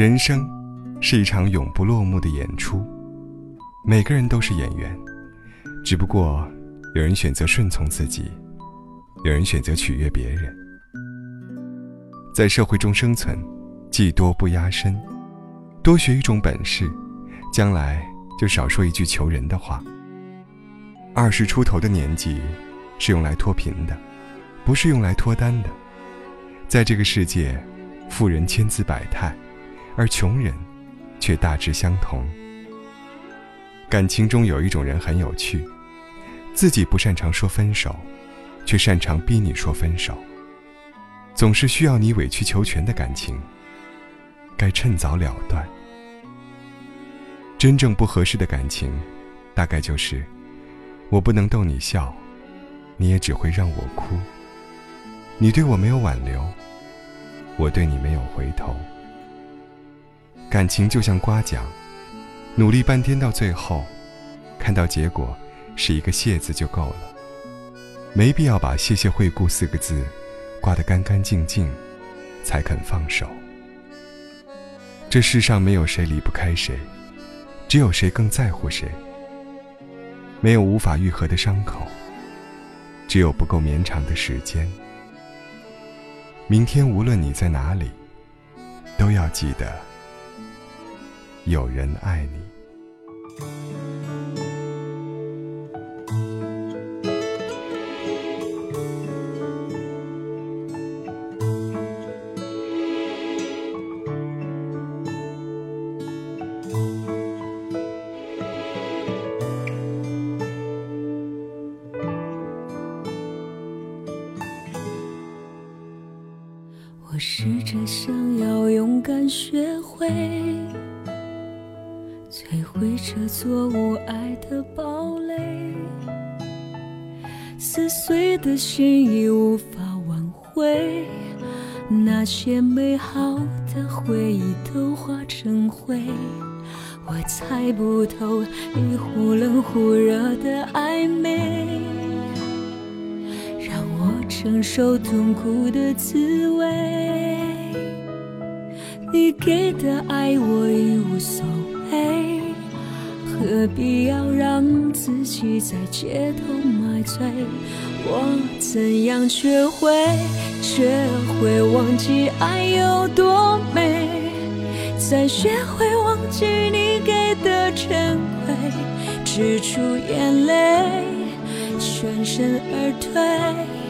人生是一场永不落幕的演出，每个人都是演员，只不过有人选择顺从自己，有人选择取悦别人。在社会中生存，技多不压身，多学一种本事，将来就少说一句求人的话。二十出头的年纪，是用来脱贫的，不是用来脱单的。在这个世界，富人千姿百态，而穷人却大致相同。感情中有一种人很有趣，自己不擅长说分手，却擅长逼你说分手。总是需要你委曲求全的感情，该趁早了断。真正不合适的感情，大概就是。我不能逗你笑，你也只会让我哭。你对我没有挽留，我对你没有回头。感情就像刮奖，努力半天到最后，看到结果是一个谢字就够了，没必要把“谢谢惠顾”四个字刮得干干净净，才肯放手。这世上没有谁离不开谁，只有谁更在乎谁。没有无法愈合的伤口，只有不够绵长的时间。明天无论你在哪里，都要记得，有人爱你。我试着想要勇敢学会摧毁这座无爱的堡垒，撕碎的心已无法挽回，那些美好的回忆都化成灰。我猜不透你忽冷忽热的暧昧。让我承受痛苦的滋味，你给的爱我已无所谓，何必要让自己在街头买醉？我怎样学会，学会忘记爱有多美，再学会忘记你给的珍贵，止住眼泪，全身而退。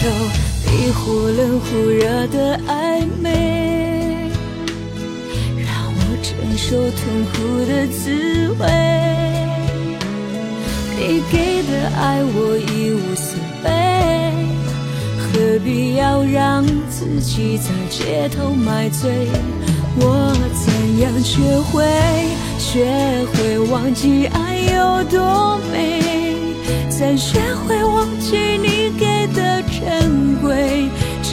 不透你忽冷忽热的暧昧，让我承受痛苦的滋味。你给的爱我已无所谓，何必要让自己在街头买醉？我怎样学会，学会忘记爱有多美？再学会忘记你给，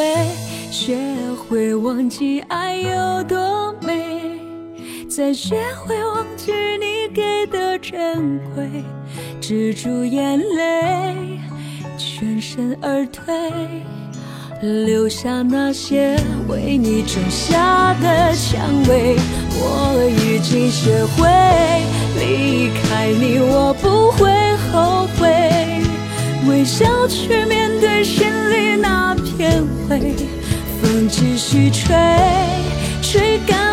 会，学会忘记爱有多美。再学会忘记你给的珍贵，止住眼泪，全身而退，留下那些为你种下的蔷薇。我已经学会离开你，我不会后悔，微笑去继续吹，吹干